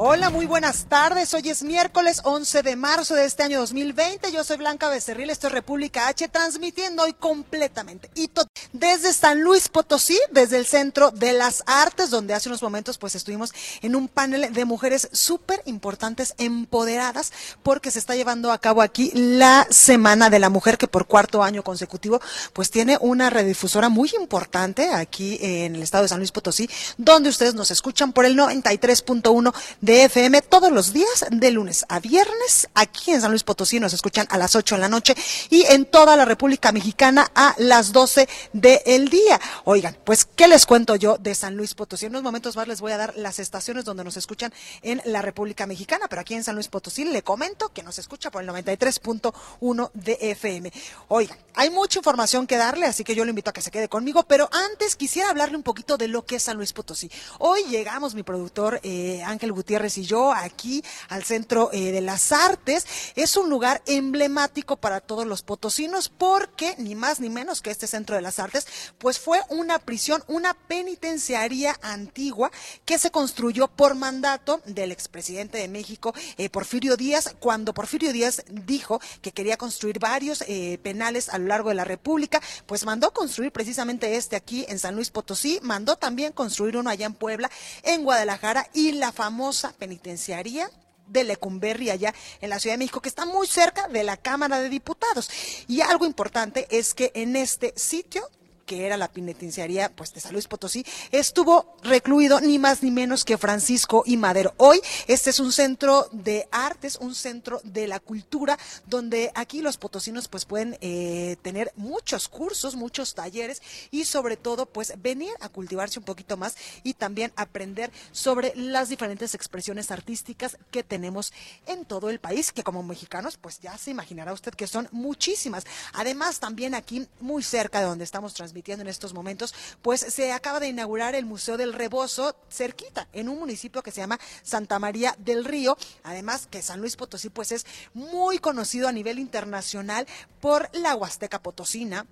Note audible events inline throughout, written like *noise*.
Hola, muy buenas tardes. Hoy es miércoles 11 de marzo de este año 2020. Yo soy Blanca Becerril, esto es República H, transmitiendo hoy completamente y desde San Luis Potosí, desde el Centro de las Artes, donde hace unos momentos pues estuvimos en un panel de mujeres súper importantes, empoderadas, porque se está llevando a cabo aquí la Semana de la Mujer, que por cuarto año consecutivo pues tiene una redifusora muy importante aquí en el estado de San Luis Potosí, donde ustedes nos escuchan por el 93.1 de FM todos los días, de lunes a viernes. Aquí en San Luis Potosí nos escuchan a las 8 de la noche y en toda la República Mexicana a las 12 del día. Oigan, pues, ¿qué les cuento yo de San Luis Potosí? En unos momentos más les voy a dar las estaciones donde nos escuchan en la República Mexicana, pero aquí en San Luis Potosí le comento que nos escucha por el 93.1 de FM. Oigan, hay mucha información que darle, así que yo le invito a que se quede conmigo, pero antes quisiera hablarle un poquito de lo que es San Luis Potosí. Hoy llegamos, mi productor eh, Ángel Gutiérrez, y yo aquí al Centro eh, de las Artes. Es un lugar emblemático para todos los potosinos porque ni más ni menos que este Centro de las Artes, pues fue una prisión, una penitenciaría antigua que se construyó por mandato del expresidente de México, eh, Porfirio Díaz, cuando Porfirio Díaz dijo que quería construir varios eh, penales a lo largo de la República, pues mandó construir precisamente este aquí en San Luis Potosí, mandó también construir uno allá en Puebla, en Guadalajara y la famosa penitenciaría de Lecumberri allá en la Ciudad de México, que está muy cerca de la Cámara de Diputados. Y algo importante es que en este sitio que era la penitenciaría pues, de San Luis Potosí, estuvo recluido ni más ni menos que Francisco y Madero. Hoy este es un centro de artes, un centro de la cultura, donde aquí los potosinos pues pueden eh, tener muchos cursos, muchos talleres y sobre todo pues venir a cultivarse un poquito más y también aprender sobre las diferentes expresiones artísticas que tenemos en todo el país, que como mexicanos pues ya se imaginará usted que son muchísimas. Además también aquí muy cerca de donde estamos transmitiendo, en estos momentos, pues se acaba de inaugurar el Museo del Rebozo cerquita, en un municipio que se llama Santa María del Río. Además que San Luis Potosí pues es muy conocido a nivel internacional por la Huasteca Potosina,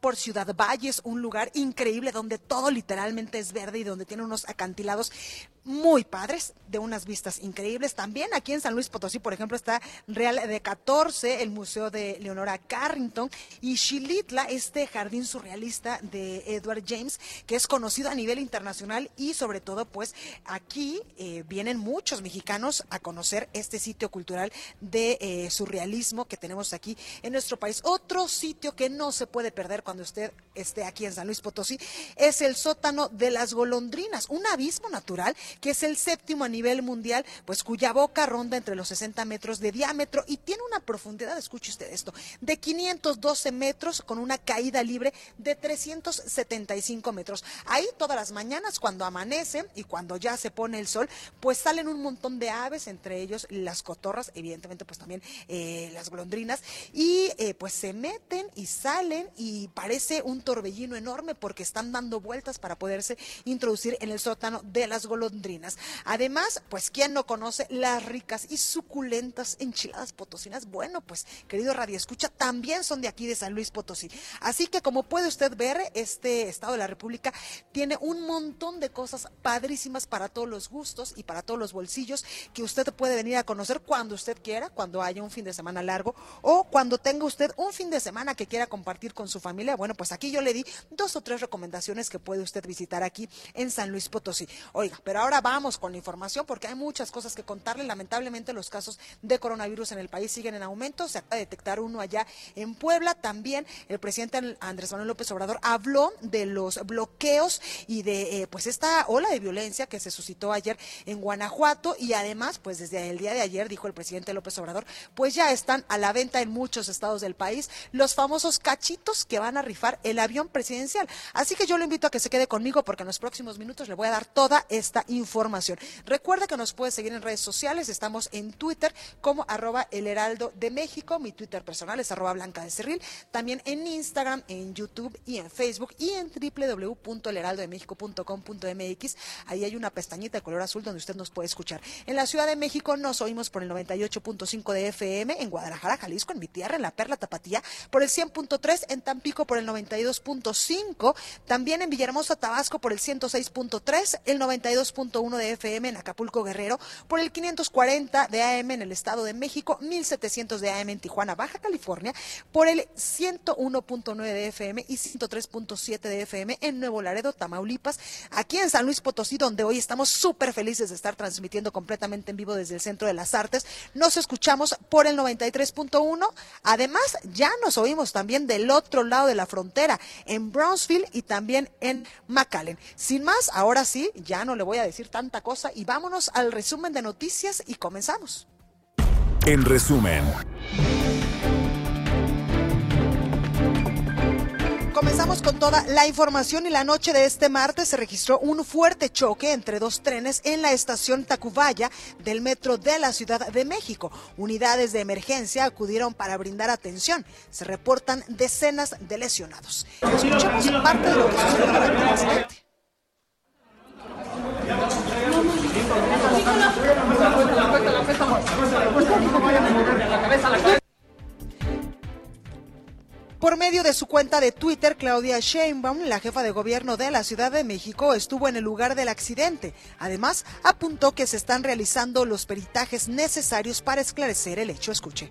por Ciudad Valles, un lugar increíble donde todo literalmente es verde y donde tiene unos acantilados muy padres, de unas vistas increíbles. También aquí en San Luis Potosí, por ejemplo, está Real de 14, el Museo de Leonora Carrington, y Xilitla, este jardín surrealista de Edward James, que es conocido a nivel internacional y sobre todo, pues aquí eh, vienen muchos mexicanos a conocer este sitio cultural de eh, surrealismo que tenemos aquí en nuestro país. Otro sitio que no se puede perder cuando usted esté aquí en San Luis Potosí es el sótano de las golondrinas, un abismo natural que es el séptimo a nivel mundial, pues cuya boca ronda entre los 60 metros de diámetro y tiene una profundidad, escuche usted esto, de 512 metros con una caída libre de 375 metros. Ahí todas las mañanas cuando amanece y cuando ya se pone el sol, pues salen un montón de aves, entre ellos las cotorras, evidentemente pues también eh, las golondrinas, y eh, pues se meten y salen y parece un torbellino enorme porque están dando vueltas para poderse introducir en el sótano de las golondrinas Además, pues, ¿quién no conoce las ricas y suculentas enchiladas potosinas? Bueno, pues, querido Radio Escucha, también son de aquí de San Luis Potosí. Así que, como puede usted ver, este Estado de la República tiene un montón de cosas padrísimas para todos los gustos y para todos los bolsillos que usted puede venir a conocer cuando usted quiera, cuando haya un fin de semana largo o cuando tenga usted un fin de semana que quiera compartir con su familia. Bueno, pues aquí yo le di dos o tres recomendaciones que puede usted visitar aquí en San Luis Potosí. Oiga, pero ahora ahora vamos con la información porque hay muchas cosas que contarle. Lamentablemente los casos de coronavirus en el país siguen en aumento. Se acaba de detectar uno allá en Puebla. También el presidente Andrés Manuel López Obrador habló de los bloqueos y de eh, pues esta ola de violencia que se suscitó ayer en Guanajuato y además pues desde el día de ayer dijo el presidente López Obrador pues ya están a la venta en muchos estados del país los famosos cachitos que van a rifar el avión presidencial. Así que yo lo invito a que se quede conmigo porque en los próximos minutos le voy a dar toda esta información. Recuerda que nos puede seguir en redes sociales, estamos en Twitter como arroba el heraldo de México, mi Twitter personal es arroba blanca de cerril, también en Instagram, en YouTube y en Facebook y en www.elheraldodemexico.com.mx. Ahí hay una pestañita de color azul donde usted nos puede escuchar. En la Ciudad de México nos oímos por el 98.5 de FM, en Guadalajara, Jalisco, en mi tierra, en La Perla Tapatía, por el 100.3, en Tampico por el 92.5, también en Villahermosa, Tabasco por el 106.3, el 92.1 de FM en Acapulco, Guerrero, por el 540 de AM en el Estado de México, 1700 de AM en Tijuana, Baja California, por el 101.9 de FM y 103.7 de FM en Nuevo Laredo, Tamaulipas, aquí en San Luis Potosí, donde hoy estamos súper felices de estar transmitiendo completamente en vivo desde el Centro de las Artes. Nos escuchamos por el 93.1. Además, ya nos oímos también del otro lado de la frontera, en Brownsville y también en McAllen. Sin más, ahora sí, ya no le voy a decir tanta cosa y vámonos al resumen de noticias y comenzamos. En resumen. Comenzamos con toda la información y la noche de este martes se registró un fuerte choque entre dos trenes en la estación Tacubaya del metro de la Ciudad de México. Unidades de emergencia acudieron para brindar atención. Se reportan decenas de lesionados. Escuchemos parte de lo que sucedió durante el accidente. Por medio de su cuenta de Twitter, Claudia Sheinbaum, la jefa de gobierno de la Ciudad de México, estuvo en el lugar del accidente. Además, apuntó que se están realizando los peritajes necesarios para esclarecer el hecho. Escuche.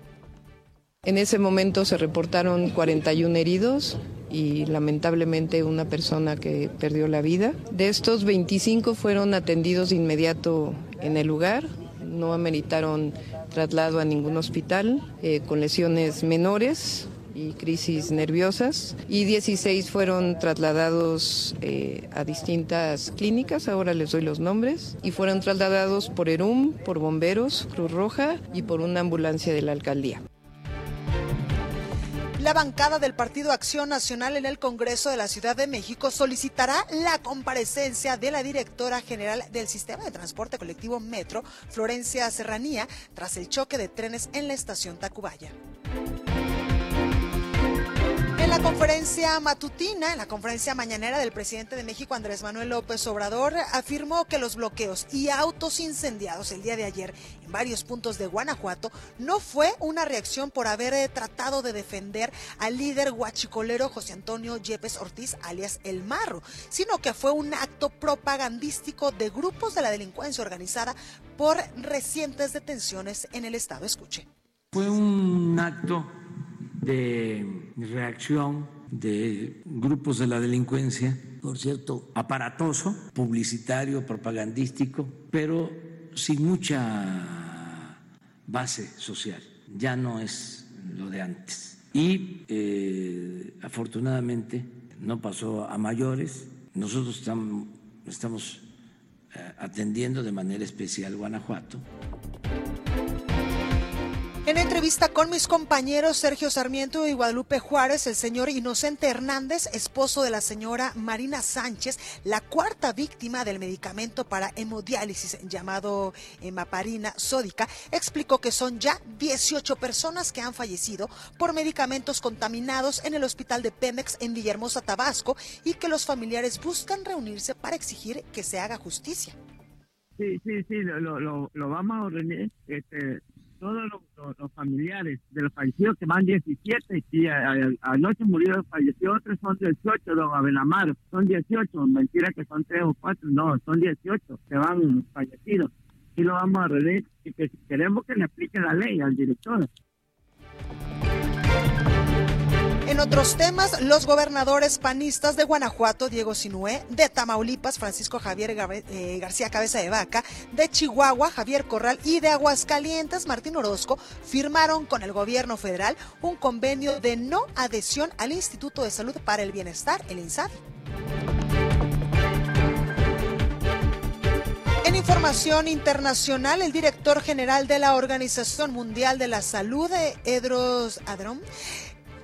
En ese momento se reportaron 41 heridos y lamentablemente una persona que perdió la vida. De estos 25 fueron atendidos de inmediato en el lugar, no ameritaron traslado a ningún hospital eh, con lesiones menores y crisis nerviosas y 16 fueron trasladados eh, a distintas clínicas, ahora les doy los nombres, y fueron trasladados por ERUM, por bomberos, Cruz Roja y por una ambulancia de la alcaldía. La bancada del Partido Acción Nacional en el Congreso de la Ciudad de México solicitará la comparecencia de la directora general del Sistema de Transporte Colectivo Metro, Florencia Serranía, tras el choque de trenes en la estación Tacubaya. La conferencia matutina, en la conferencia mañanera del presidente de México, Andrés Manuel López Obrador, afirmó que los bloqueos y autos incendiados el día de ayer en varios puntos de Guanajuato no fue una reacción por haber eh, tratado de defender al líder guachicolero José Antonio Yepes Ortiz, alias El Marro, sino que fue un acto propagandístico de grupos de la delincuencia organizada por recientes detenciones en el estado. Escuche. Fue un acto de reacción de grupos de la delincuencia, por cierto, aparatoso, publicitario, propagandístico, pero sin mucha base social. Ya no es lo de antes. Y eh, afortunadamente no pasó a mayores. Nosotros estamos, eh, atendiendo de manera especial Guanajuato. En entrevista con mis compañeros Sergio Sarmiento y Guadalupe Juárez, el señor Inocente Hernández, esposo de la señora Marina Sánchez, la cuarta víctima del medicamento para hemodiálisis llamado hemaparina sódica, explicó que son ya 18 personas que han fallecido por medicamentos contaminados en el hospital de Pemex en Villahermosa, Tabasco, y que los familiares buscan reunirse para exigir que se haga justicia. Sí, sí, sí, lo, vamos a ordenar. Este, todos los, familiares de los fallecidos que van 17 y anoche murió, falleció otro, son 18, don Abelamar, son 18, mentira que son 3 o 4, no, son 18 que van fallecidos. Y lo vamos a reunir y que queremos que le aplique la ley al director. En otros temas, los gobernadores panistas de Guanajuato, Diego Sinué, de Tamaulipas, Francisco Javier eh, García Cabeza de Vaca, de Chihuahua, Javier Corral y de Aguascalientes, Martín Orozco, firmaron con el gobierno federal un convenio de no adhesión al Instituto de Salud para el Bienestar, el INSABI. En información internacional, el director general de la Organización Mundial de la Salud, Edros Adrom,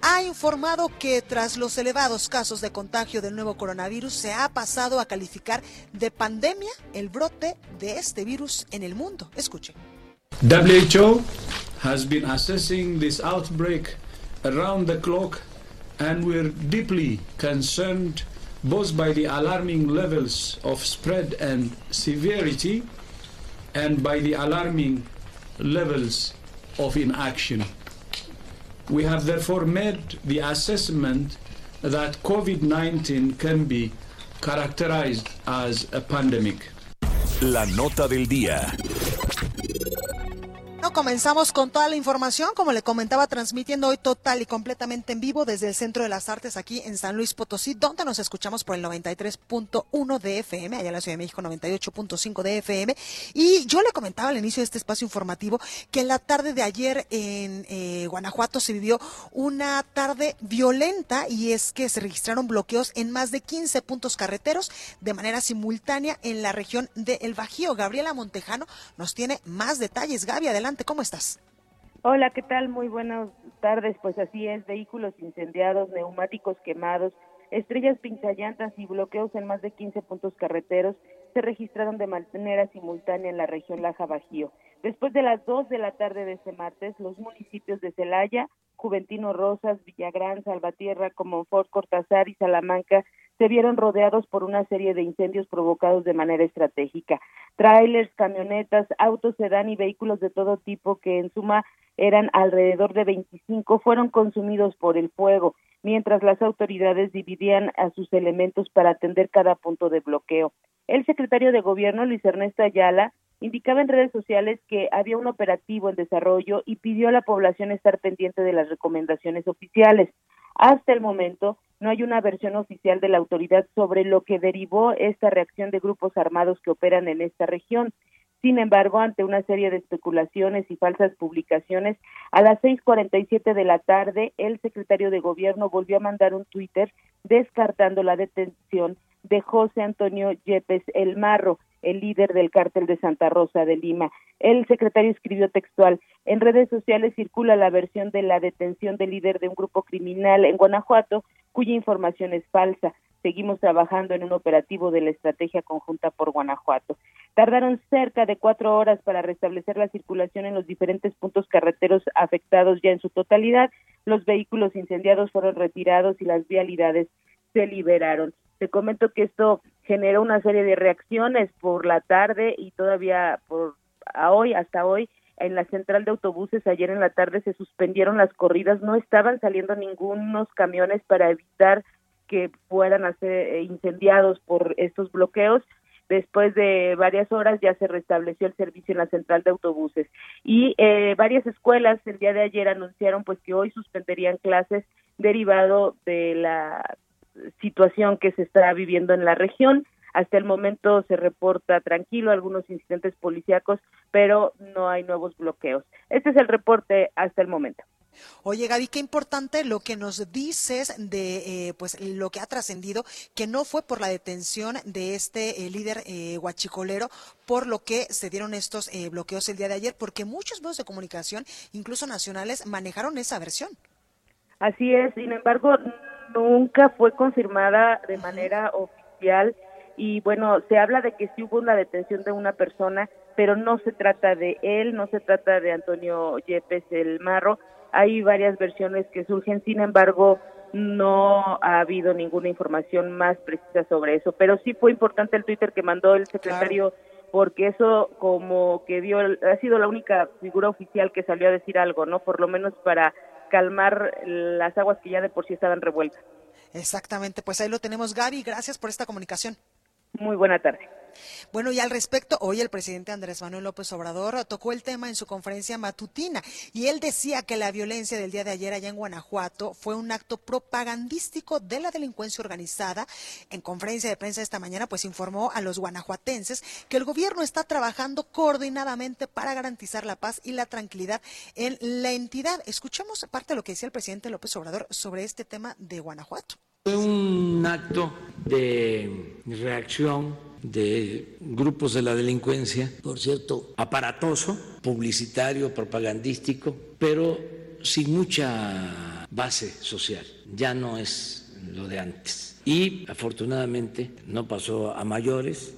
ha informado que tras los elevados casos de contagio del nuevo coronavirus se ha pasado a calificar de pandemia el brote de este virus en el mundo. Escuche. WHO has been assessing this outbreak around the clock and we're deeply concerned both by the alarming levels of spread and severity and by the alarming levels of inaction. We have therefore made the assessment that COVID 19 can be characterized as a pandemic. La nota del día. Comenzamos con toda la información, como le comentaba, transmitiendo hoy total y completamente en vivo desde el Centro de las Artes aquí en San Luis Potosí, donde nos escuchamos por el 93.1 de FM, allá en la Ciudad de México 98.5 de FM. Y yo le comentaba al inicio de este espacio informativo que en la tarde de ayer en eh, Guanajuato se vivió una tarde violenta y es que se registraron bloqueos en más de 15 puntos carreteros de manera simultánea en la región de El Bajío. Gabriela Montejano nos tiene más detalles. Gaby, adelante. ¿Cómo estás? Hola, ¿qué tal? Muy buenas tardes. Pues así es, vehículos incendiados, neumáticos quemados, estrellas pinzallantas y bloqueos en más de 15 puntos carreteros se registraron de manera simultánea en la región Laja Bajío. Después de las 2 de la tarde de este martes, los municipios de Celaya, Juventino Rosas, Villagrán, Salvatierra, Comonfort, Cortázar y Salamanca se vieron rodeados por una serie de incendios provocados de manera estratégica. Trailers, camionetas, autos sedán y vehículos de todo tipo que en suma eran alrededor de 25 fueron consumidos por el fuego, mientras las autoridades dividían a sus elementos para atender cada punto de bloqueo. El secretario de Gobierno, Luis Ernesto Ayala, indicaba en redes sociales que había un operativo en desarrollo y pidió a la población estar pendiente de las recomendaciones oficiales. Hasta el momento, no hay una versión oficial de la autoridad sobre lo que derivó esta reacción de grupos armados que operan en esta región. Sin embargo, ante una serie de especulaciones y falsas publicaciones, a las 6:47 de la tarde, el secretario de Gobierno volvió a mandar un Twitter descartando la detención de José Antonio Yepes El Marro, el líder del cártel de Santa Rosa de Lima. El secretario escribió textual, en redes sociales circula la versión de la detención del líder de un grupo criminal en Guanajuato, cuya información es falsa. Seguimos trabajando en un operativo de la estrategia conjunta por Guanajuato. Tardaron cerca de cuatro horas para restablecer la circulación en los diferentes puntos carreteros afectados ya en su totalidad. Los vehículos incendiados fueron retirados y las vialidades se liberaron. Te comento que esto generó una serie de reacciones por la tarde y todavía por a hoy, hasta hoy, en la central de autobuses ayer en la tarde se suspendieron las corridas, no estaban saliendo ningunos camiones para evitar que fueran a ser eh, incendiados por estos bloqueos. Después de varias horas ya se restableció el servicio en la central de autobuses y eh, varias escuelas el día de ayer anunciaron pues que hoy suspenderían clases derivado de la situación que se está viviendo en la región. Hasta el momento se reporta tranquilo algunos incidentes policíacos, pero no hay nuevos bloqueos. Este es el reporte hasta el momento. Oye, Gaby, qué importante lo que nos dices de eh, pues lo que ha trascendido, que no fue por la detención de este eh, líder eh, guachicolero, por lo que se dieron estos bloqueos el día de ayer, porque muchos medios de comunicación, incluso nacionales, manejaron esa versión. Así es, sin embargo, nunca fue confirmada de manera oficial y bueno, se habla de que sí hubo una detención de una persona, pero no se trata de él, no se trata de Antonio Yepes el Marro. Hay varias versiones que surgen, sin embargo, no ha habido ninguna información más precisa sobre eso, pero sí fue importante el Twitter que mandó el secretario porque eso como que dio ha sido la única figura oficial que salió a decir algo, ¿no? Por lo menos para calmar las aguas que ya de por sí estaban revueltas. Exactamente, pues ahí lo tenemos Gaby, gracias por esta comunicación. Muy buena tarde. Bueno, y al respecto, hoy el presidente Andrés Manuel López Obrador tocó el tema en su conferencia matutina y él decía que la violencia del día de ayer allá en Guanajuato fue un acto propagandístico de la delincuencia organizada. En conferencia de prensa esta mañana, pues informó a los guanajuatenses que el gobierno está trabajando coordinadamente para garantizar la paz y la tranquilidad en la entidad. Escuchemos parte de lo que decía el presidente López Obrador sobre este tema de Guanajuato. Fue un acto de reacción de grupos de la delincuencia, por cierto, aparatoso, publicitario, propagandístico, pero sin mucha base social. Ya no es lo de antes. Y afortunadamente no pasó a mayores,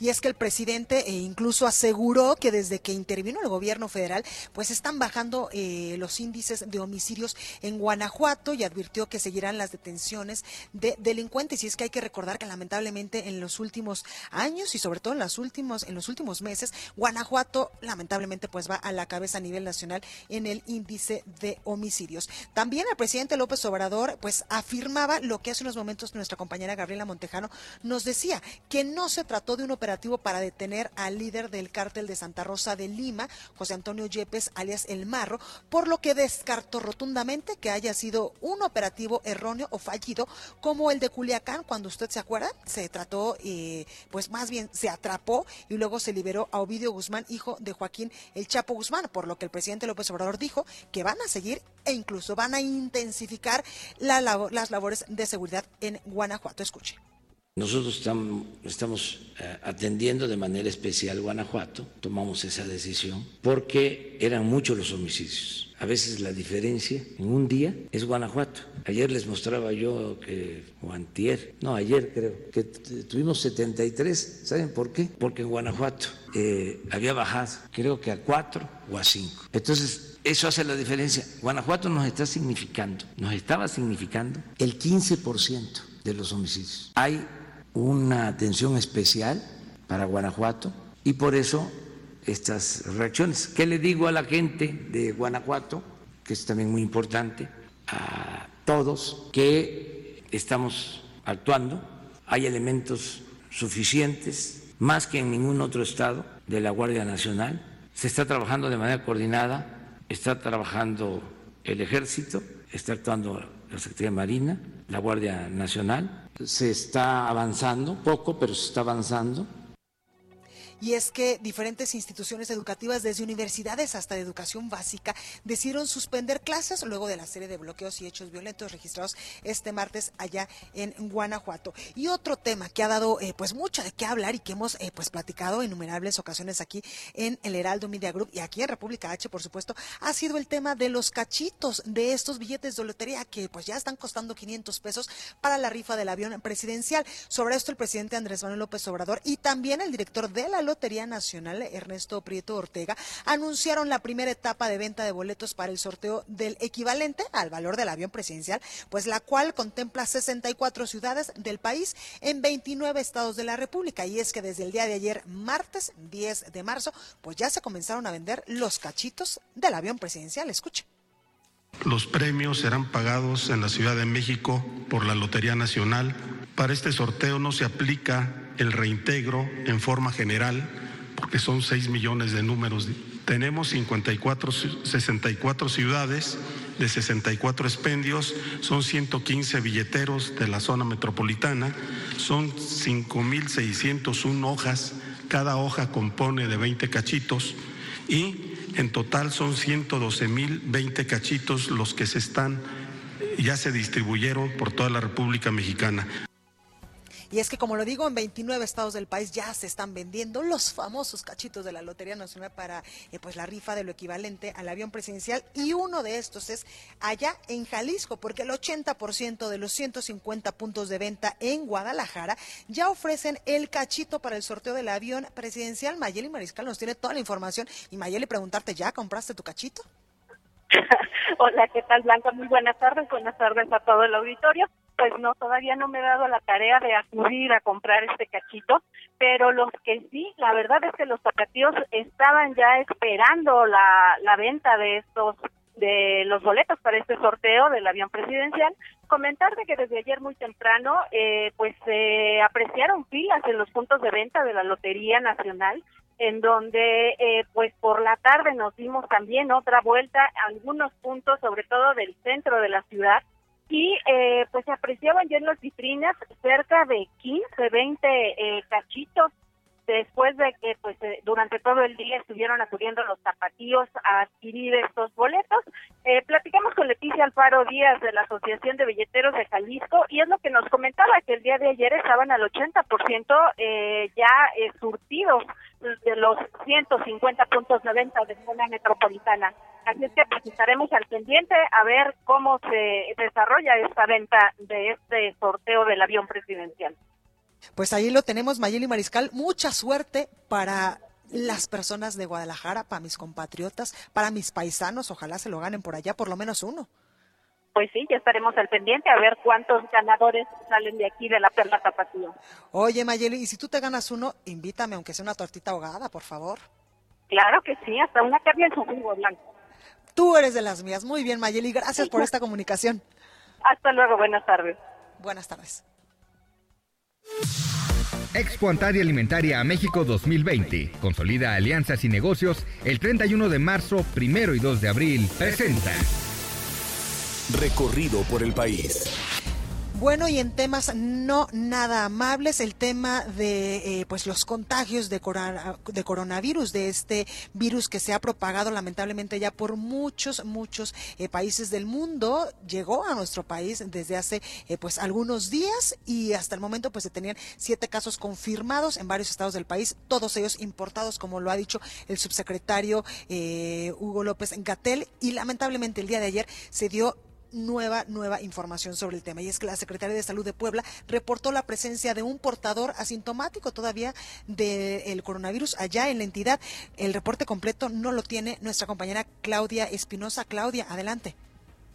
y es que el presidente eh, incluso aseguró que desde que intervino el gobierno federal, pues están bajando eh, los índices de homicidios en Guanajuato y advirtió que seguirán las detenciones de delincuentes. Y es que hay que recordar que lamentablemente en los últimos años y sobre todo en los últimos, en los últimos meses, Guanajuato lamentablemente pues va a la cabeza a nivel nacional en el índice de homicidios. También el presidente López Obrador pues afirmaba lo que hace unos momentos nuestra compañera Gabriela Montejano nos decía, que no se trató de un para detener al líder del cártel de Santa Rosa de Lima, José Antonio Yepes, alias El Marro, por lo que descartó rotundamente que haya sido un operativo erróneo o fallido como el de Culiacán, cuando usted se acuerda, se trató, eh, pues más bien se atrapó y luego se liberó a Ovidio Guzmán, hijo de Joaquín El Chapo Guzmán, por lo que el presidente López Obrador dijo que van a seguir e incluso van a intensificar la las labores de seguridad en Guanajuato. Escuche. Nosotros estamos, eh, atendiendo de manera especial Guanajuato, tomamos esa decisión porque eran muchos los homicidios. A veces la diferencia en un día es Guanajuato. Ayer les mostraba yo que, o antier, no, ayer creo, que tuvimos 73. ¿Saben por qué? Porque en Guanajuato eh, había bajado, creo que a 4 o a 5. Entonces, eso hace la diferencia. Guanajuato nos está significando, nos estaba significando el 15% de los homicidios. Hay una atención especial para Guanajuato y por eso estas reacciones. ¿Qué le digo a la gente de Guanajuato? Que es también muy importante, a todos, que estamos actuando, hay elementos suficientes, más que en ningún otro estado de la Guardia Nacional, se está trabajando de manera coordinada, está trabajando el ejército, está actuando la Secretaría Marina, la Guardia Nacional. Se está avanzando, poco, pero se está avanzando y es que diferentes instituciones educativas, desde universidades hasta de educación básica, decidieron suspender clases luego de la serie de bloqueos y hechos violentos registrados este martes allá en Guanajuato. Y otro tema que ha dado eh, pues mucho de qué hablar y que hemos eh, pues platicado en innumerables ocasiones aquí en el Heraldo Media Group y aquí en República H, por supuesto, ha sido el tema de los cachitos de estos billetes de lotería que pues ya están costando 500 pesos para la rifa del avión presidencial. Sobre esto el presidente Andrés Manuel López Obrador y también el director de la Lotería Nacional, Ernesto Prieto Ortega, anunciaron la primera etapa de venta de boletos para el sorteo del equivalente al valor del avión presidencial, pues la cual contempla 64 ciudades del país en 29 estados de la República. Y es que desde el día de ayer, martes 10 de marzo, pues ya se comenzaron a vender los cachitos del avión presidencial. Escuche. Los premios serán pagados en la Ciudad de México por la Lotería Nacional. Para este sorteo no se aplica el reintegro en forma general, porque son 6 millones de números. Tenemos 54, 64 ciudades de 64 expendios, son 115 billeteros de la zona metropolitana, son 5.601 hojas, cada hoja compone de 20 cachitos y en total son 112.020 cachitos los que se están ya se distribuyeron por toda la República Mexicana. Y es que, como lo digo, en 29 estados del país ya se están vendiendo los famosos cachitos de la Lotería Nacional para eh, pues la rifa de lo equivalente al avión presidencial. Y uno de estos es allá en Jalisco, porque el 80% de los 150 puntos de venta en Guadalajara ya ofrecen el cachito para el sorteo del avión presidencial. Mayeli Mariscal nos tiene toda la información. Y Mayeli, preguntarte, ¿ya compraste tu cachito? *laughs* Hola, ¿qué tal Blanca? Muy buenas tardes, buenas tardes a todo el auditorio pues no, todavía no me he dado la tarea de acudir a comprar este cachito, pero los que sí, la verdad es que los zapatillos estaban ya esperando la, la venta de estos de los boletos para este sorteo del avión presidencial. Comentarte que desde ayer muy temprano, eh, pues se apreciaron filas en los puntos de venta de la Lotería Nacional, en donde, eh, pues por la tarde nos dimos también otra vuelta a algunos puntos, sobre todo del centro de la ciudad, y eh, pues se apreciaban ya en las vitrinas cerca de 15, 20 eh, cachitos después de que pues eh, durante todo el día estuvieron acudiendo los zapatillos a adquirir estos boletos. Eh, platicamos con Leticia Alfaro Díaz de la Asociación de Billeteros de Jalisco y es lo que nos comentaba que el día de ayer estaban al 80% eh, ya eh, surtidos de los 150 puntos de de zona metropolitana. Así es que pues estaremos al pendiente a ver cómo se desarrolla esta venta de este sorteo del avión presidencial. Pues ahí lo tenemos, Mayeli Mariscal. Mucha suerte para las personas de Guadalajara, para mis compatriotas, para mis paisanos. Ojalá se lo ganen por allá, por lo menos uno. Pues sí, ya estaremos al pendiente a ver cuántos ganadores salen de aquí de la Perla Tapatío. Oye, Mayeli, y si tú te ganas uno, invítame, aunque sea una tortita ahogada, por favor. Claro que sí, hasta una carne en su jugo blanco. Tú eres de las mías. Muy bien, Mayeli, gracias por esta comunicación. Hasta luego, buenas tardes. Buenas tardes. Expo Antaria Alimentaria a México 2020. Consolida alianzas y negocios el 31 de marzo, primero y 2 de abril. Presenta. Recorrido por el país. Bueno, y en temas no nada amables, el tema de eh, pues los contagios de, corona, de, coronavirus, de este virus que se ha propagado lamentablemente ya por muchos, muchos eh, países del mundo, llegó a nuestro país desde hace eh, pues algunos días y hasta el momento pues se tenían siete casos confirmados en varios estados del país, todos ellos importados, como lo ha dicho el subsecretario Hugo López Gatel, y lamentablemente el día de ayer se dio nueva, nueva información sobre el tema. Y es que la Secretaría de Salud de Puebla reportó la presencia de un portador asintomático todavía del coronavirus allá en la entidad. El reporte completo no lo tiene nuestra compañera Claudia Espinosa. Claudia, adelante.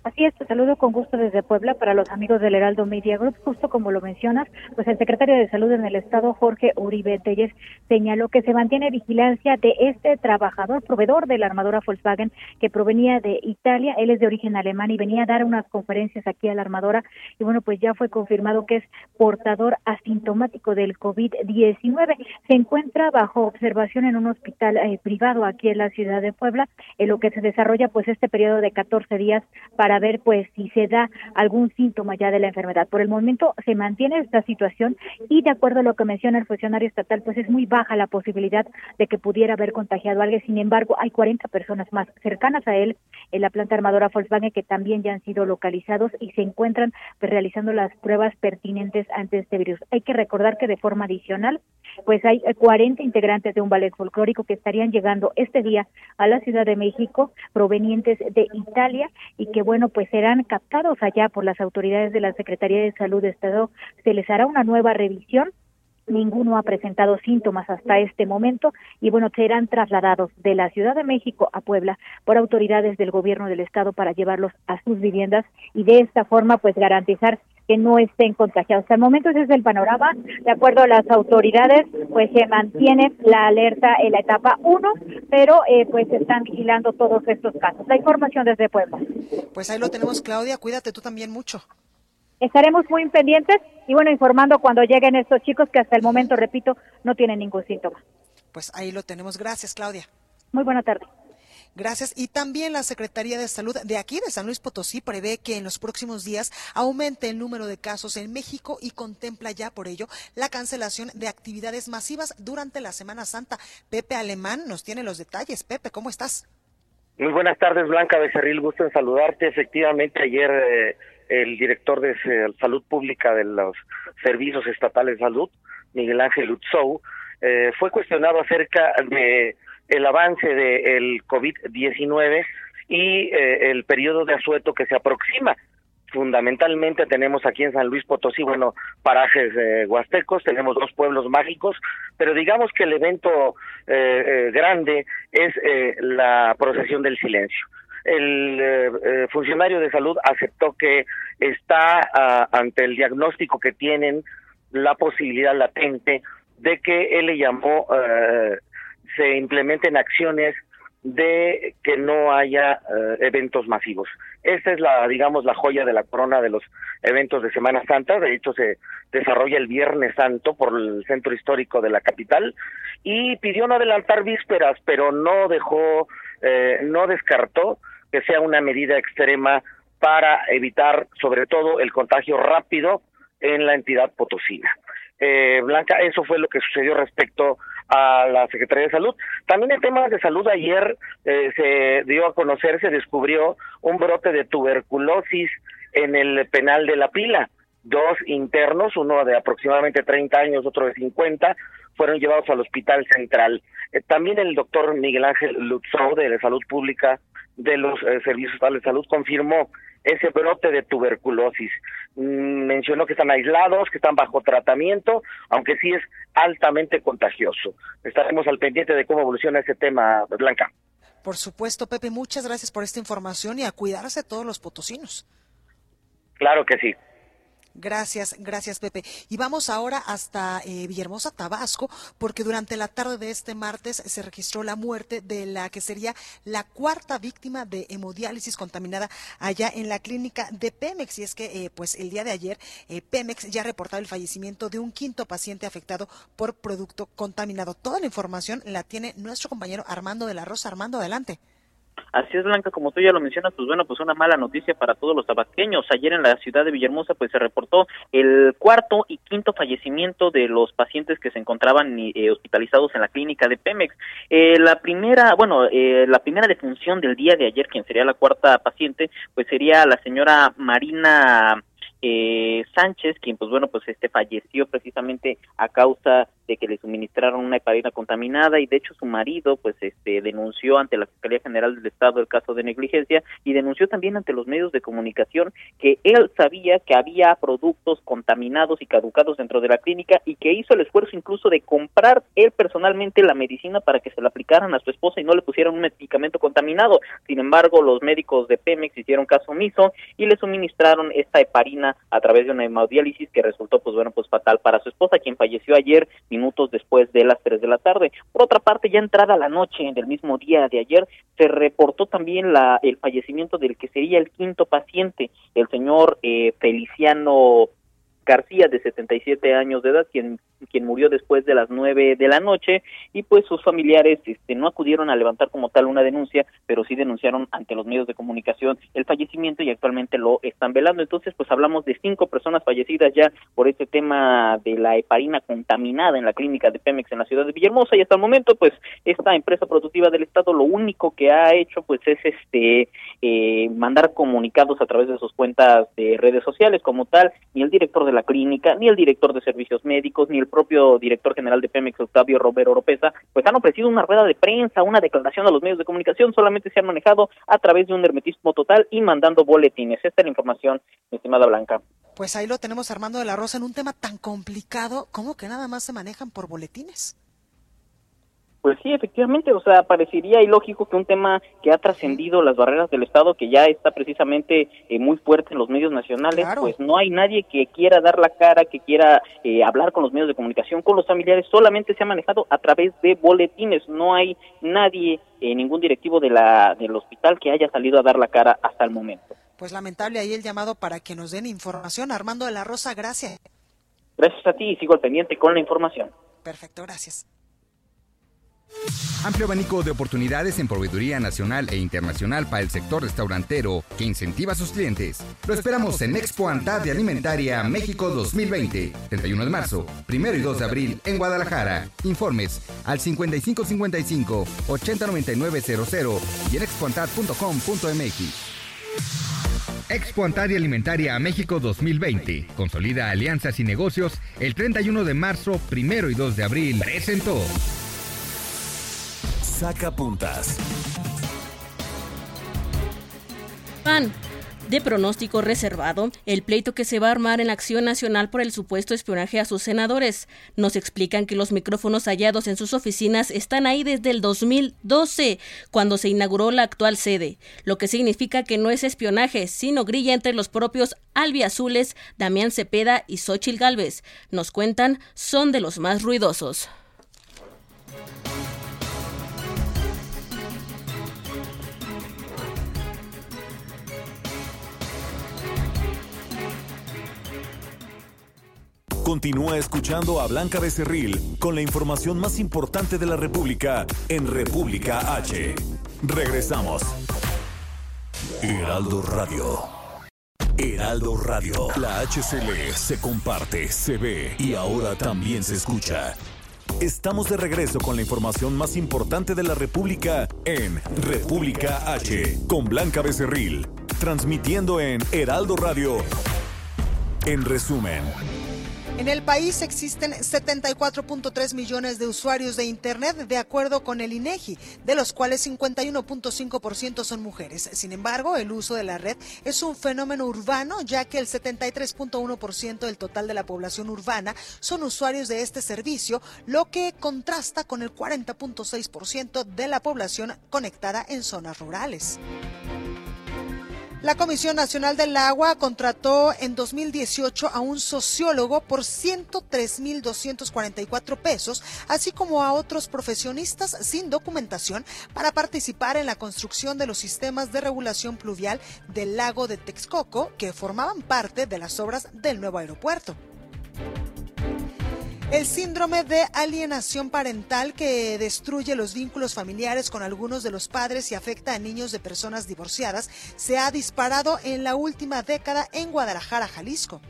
Así es, te saludo con gusto desde Puebla para los amigos del Heraldo Media Group. Justo como lo mencionas, pues el secretario de Salud en el Estado, Jorge Uribe Telles, señaló que se mantiene vigilancia de este trabajador, proveedor de la armadora Volkswagen, que provenía de Italia. Él es de origen alemán y venía a dar unas conferencias aquí a la armadora. Y bueno, pues ya fue confirmado que es portador asintomático del COVID-19. Se encuentra bajo observación en un hospital eh, privado aquí en la ciudad de Puebla, en lo que se desarrolla pues este periodo de 14 días para ver pues si se da algún síntoma ya de la enfermedad. Por el momento se mantiene esta situación y de acuerdo a lo que menciona el funcionario estatal, pues es muy baja la posibilidad de que pudiera haber contagiado a alguien. Sin embargo, hay 40 personas más cercanas a él en la planta armadora Volkswagen que también ya han sido localizados y se encuentran pues, realizando las pruebas pertinentes ante este virus. Hay que recordar que de forma adicional, pues hay 40 integrantes de un ballet folclórico que estarían llegando este día a la Ciudad de México provenientes de Italia y que bueno, pues serán captados allá por las autoridades de la Secretaría de Salud de Estado. Se les hará una nueva revisión ninguno ha presentado síntomas hasta este momento y bueno, serán trasladados de la Ciudad de México a Puebla por autoridades del gobierno del estado para llevarlos a sus viviendas y de esta forma pues garantizar que no estén contagiados. Hasta el momento ese es el panorama. De acuerdo a las autoridades, pues se mantiene la alerta en la etapa 1, pero eh, pues están vigilando todos estos casos. La información desde Puebla. Pues ahí lo tenemos, Claudia. Cuídate tú también mucho. Estaremos muy pendientes y bueno, informando cuando lleguen estos chicos que hasta el momento, repito, no tienen ningún síntoma. Pues ahí lo tenemos. Gracias, Claudia. Muy buena tarde. Gracias. Y también la Secretaría de Salud de aquí, de San Luis Potosí, prevé que en los próximos días aumente el número de casos en México y contempla ya por ello la cancelación de actividades masivas durante la Semana Santa. Pepe Alemán nos tiene los detalles. Pepe, ¿cómo estás? Muy buenas tardes, Blanca Becerril. Gusto en saludarte. Efectivamente, ayer eh, el director de Salud Pública de los Servicios Estatales de Salud, Miguel Ángel Utzou, eh, fue cuestionado acerca de el avance del COVID-19 y eh, el periodo de asueto que se aproxima. Fundamentalmente tenemos aquí en San Luis Potosí, bueno, parajes eh, huastecos, tenemos dos pueblos mágicos, pero digamos que el evento eh, grande es la procesión del silencio. El funcionario de salud aceptó que está ah, ante el diagnóstico que tienen la posibilidad latente de que él le llamó se implementen acciones de que no haya eh, eventos masivos. Esta es la, digamos, la joya de la corona de los eventos de Semana Santa. De hecho, se desarrolla el Viernes Santo por el centro histórico de la capital y pidió no adelantar vísperas, pero no dejó, eh, no descartó que sea una medida extrema para evitar, sobre todo, el contagio rápido en la entidad potosina. Eh, Blanca, eso fue lo que sucedió respecto a la Secretaría de Salud. También en temas de salud, ayer eh, se dio a conocer, se descubrió un brote de tuberculosis en el penal de La Pila. Dos internos, uno de aproximadamente 30 años, otro de 50, fueron llevados al Hospital Central. Eh, también el doctor Miguel Ángel Lutzow de la Salud Pública de los eh, Servicios de Salud confirmó ese brote de tuberculosis. Mm, mencionó que están aislados, que están bajo tratamiento, aunque sí es altamente contagioso. Estaremos al pendiente de cómo evoluciona ese tema, Blanca. Por supuesto, Pepe, muchas gracias por esta información y a cuidarse todos los potosinos. Claro que sí. Gracias, gracias Pepe. Y vamos ahora hasta eh, Villahermosa, Tabasco, porque durante la tarde de este martes se registró la muerte de la que sería la cuarta víctima de hemodiálisis contaminada allá en la clínica de Pemex. Y es que, eh, pues, el día de ayer eh, Pemex ya ha reportado el fallecimiento de un quinto paciente afectado por producto contaminado. Toda la información la tiene nuestro compañero Armando de la Rosa. Armando, adelante. Así es, Blanca, como tú ya lo mencionas, pues bueno, pues una mala noticia para todos los tabasqueños. Ayer en la ciudad de Villahermosa, pues se reportó el cuarto y quinto fallecimiento de los pacientes que se encontraban eh, hospitalizados en la clínica de Pemex. Eh, la primera, bueno, eh, la primera defunción del día de ayer, quien sería la cuarta paciente, pues sería la señora Marina eh, Sánchez, quien pues bueno, pues este falleció precisamente a causa de que le suministraron una heparina contaminada y de hecho su marido pues este denunció ante la Fiscalía General del Estado el caso de negligencia y denunció también ante los medios de comunicación que él sabía que había productos contaminados y caducados dentro de la clínica y que hizo el esfuerzo incluso de comprar él personalmente la medicina para que se la aplicaran a su esposa y no le pusieran un medicamento contaminado. Sin embargo, los médicos de Pemex hicieron caso omiso y le suministraron esta heparina a través de una hemodiálisis que resultó pues bueno pues fatal para su esposa quien falleció ayer minutos después de las 3 de la tarde. Por otra parte, ya entrada la noche del mismo día de ayer se reportó también la el fallecimiento del que sería el quinto paciente, el señor eh, Feliciano García, de 77 años de edad, quien, quien murió después de las 9 de la noche, y pues sus familiares este, no acudieron a levantar como tal una denuncia, pero sí denunciaron ante los medios de comunicación el fallecimiento y actualmente lo están velando. Entonces, pues hablamos de cinco personas fallecidas ya por este tema de la heparina contaminada en la clínica de Pemex en la ciudad de Villahermosa, y hasta el momento, pues, esta empresa productiva del Estado lo único que ha hecho, pues, es este eh, mandar comunicados a través de sus cuentas de redes sociales como tal, y el director de la clínica, ni el director de servicios médicos, ni el propio director general de Pemex, Octavio Romero Oropesa, pues han ofrecido una rueda de prensa, una declaración a los medios de comunicación, solamente se han manejado a través de un hermetismo total y mandando boletines. Esta es la información, mi estimada Blanca. Pues ahí lo tenemos Armando de la Rosa en un tema tan complicado, como que nada más se manejan por boletines? Pues sí, efectivamente, o sea, parecería ilógico que un tema que ha trascendido las barreras del Estado, que ya está precisamente eh, muy fuerte en los medios nacionales, pues no hay nadie que quiera dar la cara, que quiera eh, hablar con los medios de comunicación, con los familiares, solamente se ha manejado a través de boletines, no hay nadie, eh, ningún directivo de la, del hospital que haya salido a dar la cara hasta el momento. Pues lamentable ahí el llamado para que nos den información. Armando de la Rosa, gracias. Gracias a ti y sigo al pendiente con la información. Perfecto, gracias. Amplio abanico de oportunidades en proveeduría nacional e internacional para el sector restaurantero que incentiva a sus clientes. Lo esperamos en Expo Antad Alimentaria México 2020, 31 de marzo, 1 y 2 de abril en Guadalajara. Informes al 5555 809900 y en expoantad.com.mx. Expo Antad Alimentaria México 2020. Consolida alianzas y negocios el 31 de marzo, 1 y 2 de abril. Presentó. Saca puntas. Pan. De pronóstico reservado, el pleito que se va a armar en la Acción Nacional por el supuesto espionaje a sus senadores. Nos explican que los micrófonos hallados en sus oficinas están ahí desde el 2012, cuando se inauguró la actual sede, lo que significa que no es espionaje, sino grilla entre los propios albiazules Damián Cepeda y Xochil Gálvez. Nos cuentan, son de los más ruidosos. Continúa escuchando a Blanca Becerril con la información más importante de la República en República H. Regresamos. Heraldo Radio. Heraldo Radio. La HCL se comparte, se ve y ahora también se escucha. Estamos de regreso con la información más importante de la República en República H con Blanca Becerril, transmitiendo en Heraldo Radio. En resumen. En el país existen 74.3 millones de usuarios de Internet, de acuerdo con el INEGI, de los cuales 51.5% son mujeres. Sin embargo, el uso de la red es un fenómeno urbano, ya que el 73.1% del total de la población urbana son usuarios de este servicio, lo que contrasta con el 40.6% de la población conectada en zonas rurales. La Comisión Nacional del Agua contrató en 2018 a un sociólogo por 103.244 pesos, así como a otros profesionistas sin documentación para participar en la construcción de los sistemas de regulación pluvial del lago de Texcoco, que formaban parte de las obras del nuevo aeropuerto. El síndrome de alienación parental que destruye los vínculos familiares con algunos de los padres y afecta a niños de personas divorciadas se ha disparado en la última década en Guadalajara, Jalisco.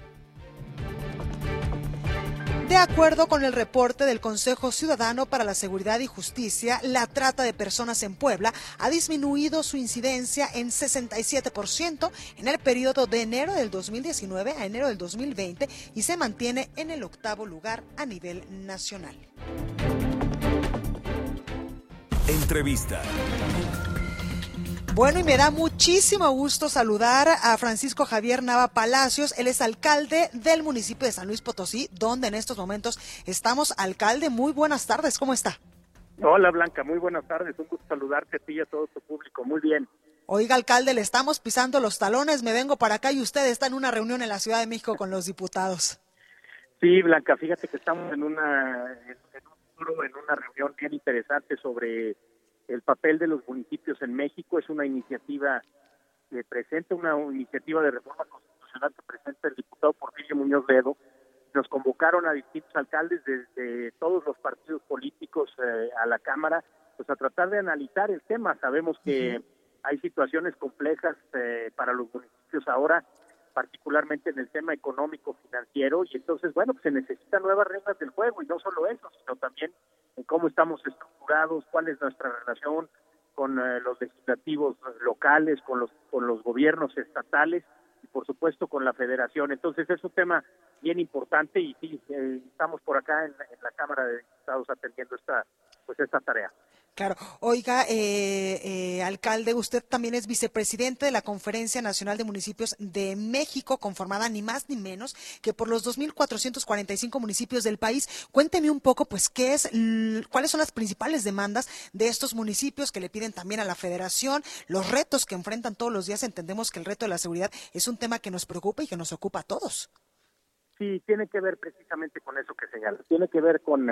De acuerdo con el reporte del Consejo Ciudadano para la Seguridad y Justicia, la trata de personas en Puebla ha disminuido su incidencia en 67% en el periodo de enero del 2019 a enero del 2020 y se mantiene en el octavo lugar a nivel nacional. Entrevista. Bueno, y me da muchísimo gusto saludar a Francisco Javier Nava Palacios. Él es alcalde del municipio de San Luis Potosí, donde en estos momentos estamos. Alcalde, muy buenas tardes, ¿cómo está? Hola Blanca, muy buenas tardes. Un gusto saludarte a ti y a todo tu público. Muy bien. Oiga, alcalde, le estamos pisando los talones. Me vengo para acá y usted está en una reunión en la Ciudad de México con los diputados. Sí, Blanca, fíjate que estamos en una, en, en una reunión bien interesante sobre el papel de los municipios en México es una iniciativa que presenta una iniciativa de reforma constitucional que presenta el diputado Porfirio Muñoz Ledo. Nos convocaron a distintos alcaldes de, todos los partidos políticos eh, a la Cámara, pues a tratar de analizar el tema. Sabemos que hay situaciones complejas eh, para los municipios ahora, particularmente en el tema económico financiero, y entonces, bueno, pues se necesitan nuevas reglas del juego, y no solo eso, sino también en cómo estamos estructurados, cuál es nuestra relación con eh, los legislativos locales, con los con los gobiernos estatales y por supuesto con la federación. Entonces es un tema bien importante y sí, eh, estamos por acá en, en, la Cámara de Diputados atendiendo esta pues esta tarea. Claro. Oiga, eh, eh, alcalde, usted también es vicepresidente de la Conferencia Nacional de Municipios de México, conformada ni más ni menos que por los 2.445 municipios del país. Cuénteme un poco, pues, qué es, cuáles son las principales demandas de estos municipios que le piden también a la Federación, los retos que enfrentan todos los días. Entendemos que el reto de la seguridad es un tema que nos preocupa y que nos ocupa a todos. Sí, tiene que ver precisamente con eso que señala. Tiene que ver con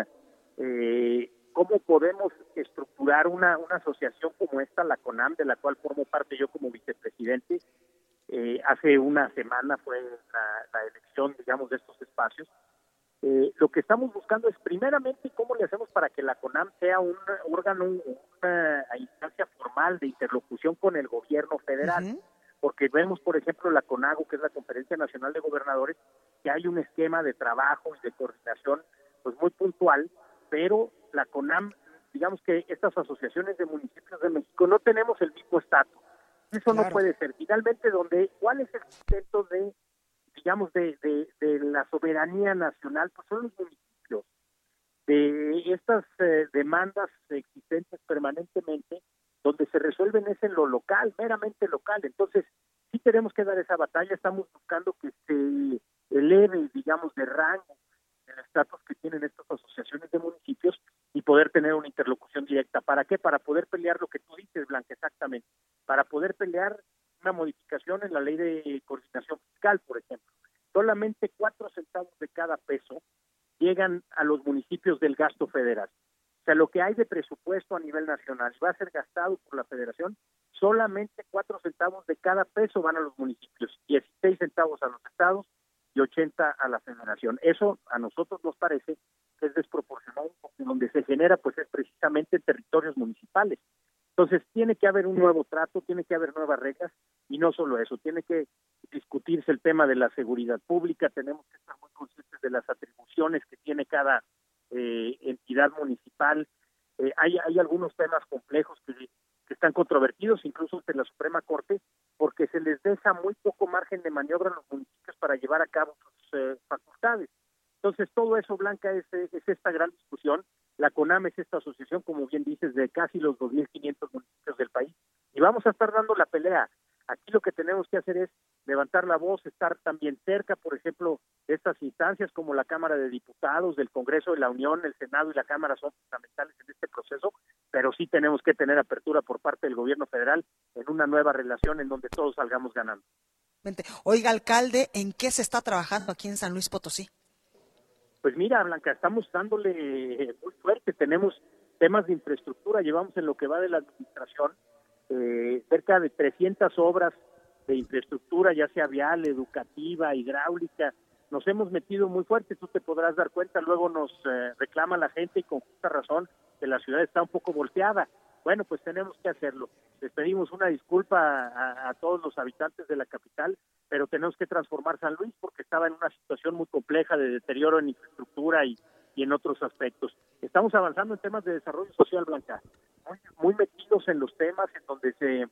eh, cómo podemos estructurar una, una asociación como esta, la CONAM, de la cual formo parte yo como vicepresidente. Eh, hace una semana fue la, elección, digamos, de estos espacios. Eh, lo que estamos buscando es primeramente cómo le hacemos para que la CONAM sea un órgano, una instancia formal de interlocución con el gobierno federal. Porque vemos, por ejemplo, la CONAGO, que es la Conferencia Nacional de Gobernadores, que hay un esquema de trabajo y de coordinación pues muy puntual, pero la CONAM, digamos que estas asociaciones de municipios de México no tenemos el mismo estatus. Eso no puede ser. Finalmente, donde ¿cuál es el sustento de, digamos, de, de, la soberanía nacional? Pues son los municipios. De estas eh, demandas existentes permanentemente, donde se resuelven es en lo local, meramente local. Entonces, sí tenemos que dar esa batalla. Estamos buscando que se eleve, digamos, de rango el que tienen estas asociaciones de municipios y poder tener una interlocución directa. ¿Para qué? Para poder pelear lo que tú dices, Blanca, exactamente. Para poder pelear una modificación en la ley de coordinación fiscal, por ejemplo. Solamente cuatro centavos de cada peso llegan a los municipios del gasto federal. O sea, lo que hay de presupuesto a nivel nacional va a ser gastado por la federación, solamente cuatro centavos de cada peso van a los municipios, 16 centavos a los estados y 80 a la federación. Eso a nosotros nos parece que es desproporcionado porque donde se genera pues es precisamente en territorios municipales. Entonces tiene que haber un nuevo trato, tiene que haber nuevas reglas y no solo eso, tiene que discutirse el tema de la seguridad pública, tenemos que estar muy conscientes de las atribuciones que tiene cada eh, entidad municipal. Eh, hay, hay algunos temas complejos que están controvertidos, incluso ante la Suprema Corte, porque se les deja muy poco margen de maniobra a los municipios para llevar a cabo sus eh, facultades. Entonces, todo eso, Blanca, es, es esta gran discusión la CONAM es esta asociación, como bien dices, de casi los 2.500 municipios del país. Y vamos a estar dando la pelea. Aquí lo que tenemos que hacer es levantar la voz, estar también cerca, por ejemplo, de estas instancias como la Cámara de Diputados, del Congreso de la Unión, el Senado y la Cámara son fundamentales en este proceso, pero sí tenemos que tener apertura por parte del gobierno federal en una nueva relación en donde todos salgamos ganando. Oiga, alcalde, ¿en qué se está trabajando aquí en San Luis Potosí? Pues mira, Blanca, estamos dándole muy fuerte, tenemos temas de infraestructura, llevamos en lo que va de la administración eh, cerca de 300 obras de infraestructura, ya sea vial, educativa, hidráulica, nos hemos metido muy fuerte, tú te podrás dar cuenta, luego nos eh, reclama la gente y con justa razón que la ciudad está un poco volteada. Bueno, pues tenemos que hacerlo. Les pedimos una disculpa a, todos los habitantes de la capital, pero tenemos que transformar San Luis porque estaba en una situación muy compleja de deterioro en infraestructura y, en otros aspectos. Estamos avanzando en temas de desarrollo social, Blanca, muy, metidos en los temas en donde se,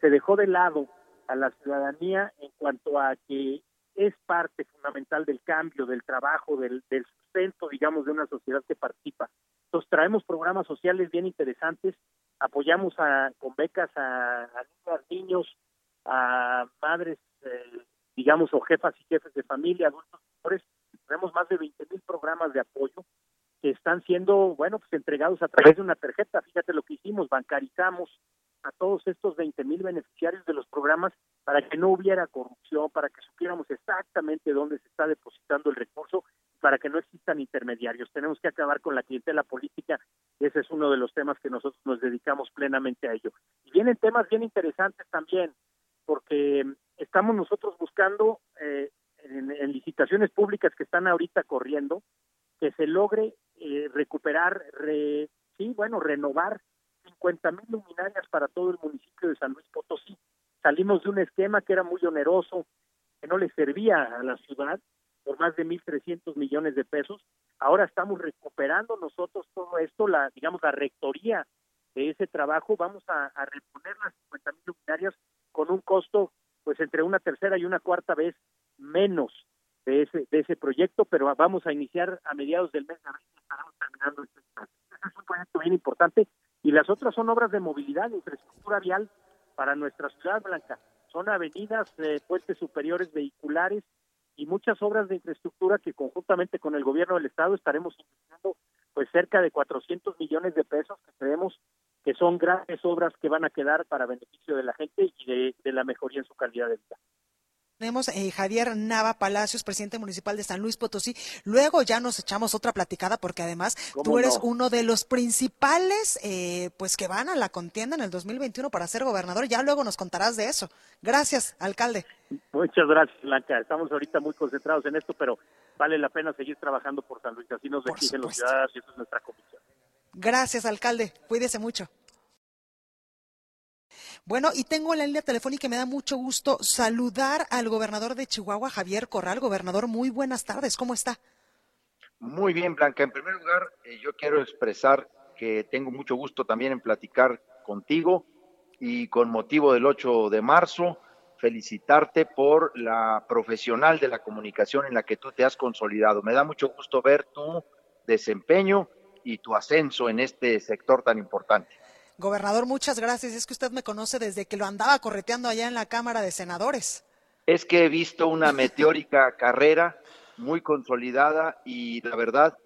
se dejó de lado a la ciudadanía en cuanto a que es parte fundamental del cambio, del trabajo, del, del sustento, digamos, de una sociedad que participa. Entonces traemos programas sociales bien interesantes, apoyamos a, con becas a, a niños, a madres, eh, digamos, o jefas y jefes de familia, adultos. Tenemos más de 20 mil programas de apoyo que están siendo, bueno, pues entregados a través de una tarjeta. Fíjate lo que hicimos, bancarizamos a todos estos 20 mil beneficiarios de los programas para que no hubiera corrupción, para que supiéramos exactamente dónde se está depositando el recurso, para que no existan intermediarios. Tenemos que acabar con la clientela política ese es uno de los temas que nosotros nos dedicamos plenamente a ello. Y vienen temas bien interesantes también, porque estamos nosotros buscando eh, en, licitaciones públicas que están ahorita corriendo, que se logre eh, recuperar, sí, bueno, renovar 50 mil luminarias para todo el municipio de San Luis Potosí. Salimos de un esquema que era muy oneroso, que no le servía a la ciudad por más de 1.300 millones de pesos. Ahora estamos recuperando nosotros todo esto, la digamos la rectoría de ese trabajo. Vamos a, reponer las 50 mil luminarias con un costo pues entre una tercera y una cuarta vez menos de ese de ese proyecto, pero vamos a iniciar a mediados del mes de abril estaremos terminando este es un proyecto bien importante y las otras son obras de movilidad, infraestructura vial para nuestra ciudad blanca. Son avenidas, eh, puentes superiores vehiculares y muchas obras de infraestructura que conjuntamente con el gobierno del estado estaremos pues cerca de 400 millones de pesos que creemos que son grandes obras que van a quedar para beneficio de la gente y de la mejoría en su calidad de vida tenemos eh, Javier Nava Palacios, presidente municipal de San Luis Potosí. Luego ya nos echamos otra platicada porque además tú eres uno de los principales eh, pues que van a la contienda en el 2021 para ser gobernador. Ya luego nos contarás de eso. Gracias, alcalde. Muchas gracias, Blanca. Estamos ahorita muy concentrados en esto, pero vale la pena seguir trabajando por San Luis. Así nos exigen los ciudadanos y eso es nuestra comisión. Gracias, alcalde. Cuídese mucho. Bueno, y tengo la línea telefónica y me da mucho gusto saludar al gobernador de Chihuahua, Javier Corral. Gobernador, muy buenas tardes, ¿cómo está? Muy bien, Blanca. En primer lugar, eh, yo quiero expresar que tengo mucho gusto también en platicar contigo y con motivo del 8 de marzo, felicitarte por la profesional de la comunicación en la que tú te has consolidado. Me da mucho gusto ver tu desempeño y tu ascenso en este sector tan importante. Gobernador, muchas gracias. Es que usted me conoce desde que lo andaba correteando allá en la Cámara de Senadores. Es que he visto una meteórica *laughs* carrera muy consolidada y la verdad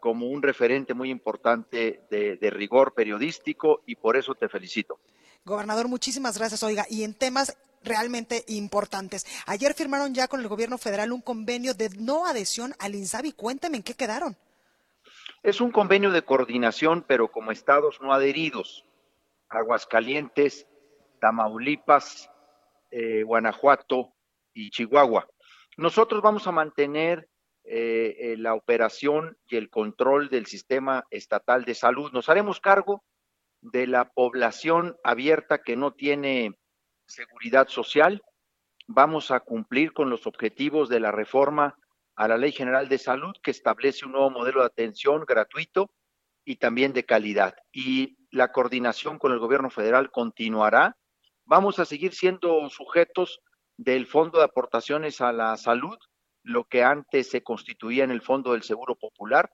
como un referente muy importante de, de, rigor periodístico y por eso te felicito. Gobernador, muchísimas gracias. Oiga, y en temas realmente importantes. Ayer firmaron ya con el gobierno federal un convenio de no adhesión al INSABI. Cuénteme en qué quedaron. Es un convenio de coordinación, pero como estados no adheridos. Aguascalientes, Tamaulipas, eh, Guanajuato y Chihuahua. Nosotros vamos a mantener eh, eh, la operación y el control del sistema estatal de salud. Nos haremos cargo de la población abierta que no tiene seguridad social. Vamos a cumplir con los objetivos de la reforma a la Ley General de Salud que establece un nuevo modelo de atención gratuito y también de calidad. Y la coordinación con el gobierno federal continuará. Vamos a seguir siendo sujetos del Fondo de Aportaciones a la Salud, lo que antes se constituía en el Fondo del Seguro Popular,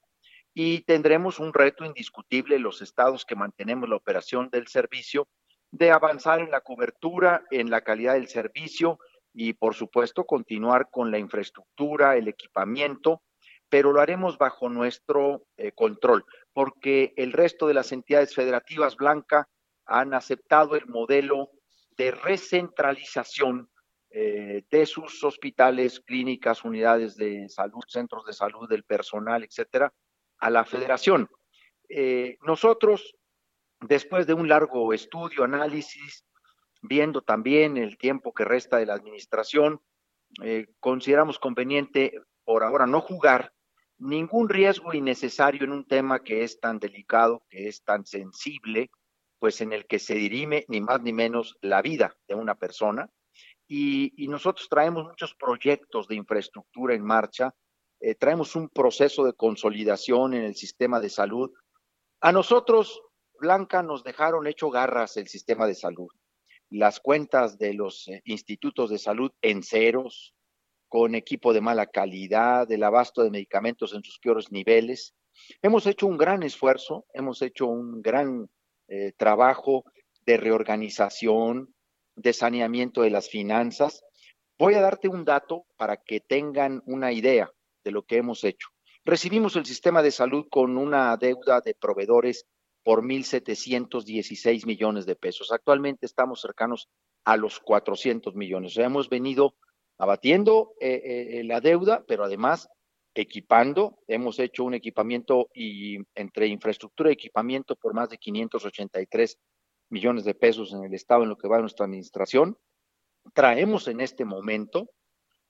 y tendremos un reto indiscutible los estados que mantenemos la operación del servicio de avanzar en la cobertura, en la calidad del servicio y, por supuesto, continuar con la infraestructura, el equipamiento, pero lo haremos bajo nuestro eh, control, porque el resto de las entidades federativas Blanca han aceptado el modelo de recentralización eh, de sus hospitales, clínicas, unidades de salud, centros de salud, del personal, etcétera, a la federación. Eh, nosotros, después de un largo estudio, análisis, viendo también el tiempo que resta de la administración, eh, consideramos conveniente por ahora no jugar ningún riesgo innecesario en un tema que es tan delicado, que es tan sensible, pues en el que se dirime ni más ni menos la vida de una persona y, nosotros traemos muchos proyectos de infraestructura en marcha, eh, traemos un proceso de consolidación en el sistema de salud. A nosotros, Blanca, nos dejaron hecho garras el sistema de salud. Las cuentas de los eh, institutos de salud en ceros, con equipo de mala calidad, el abasto de medicamentos en sus peores niveles. Hemos hecho un gran esfuerzo, hemos hecho un gran eh, trabajo de reorganización, de saneamiento de las finanzas. Voy a darte un dato para que tengan una idea de lo que hemos hecho. Recibimos el sistema de salud con una deuda de proveedores por 1.716 millones de pesos. Actualmente estamos cercanos a los 400 millones. hemos venido abatiendo eh, eh, la deuda, pero además equipando. Hemos hecho un equipamiento y entre infraestructura y equipamiento por más de 583 millones de pesos en el Estado en lo que va nuestra administración. Traemos en este momento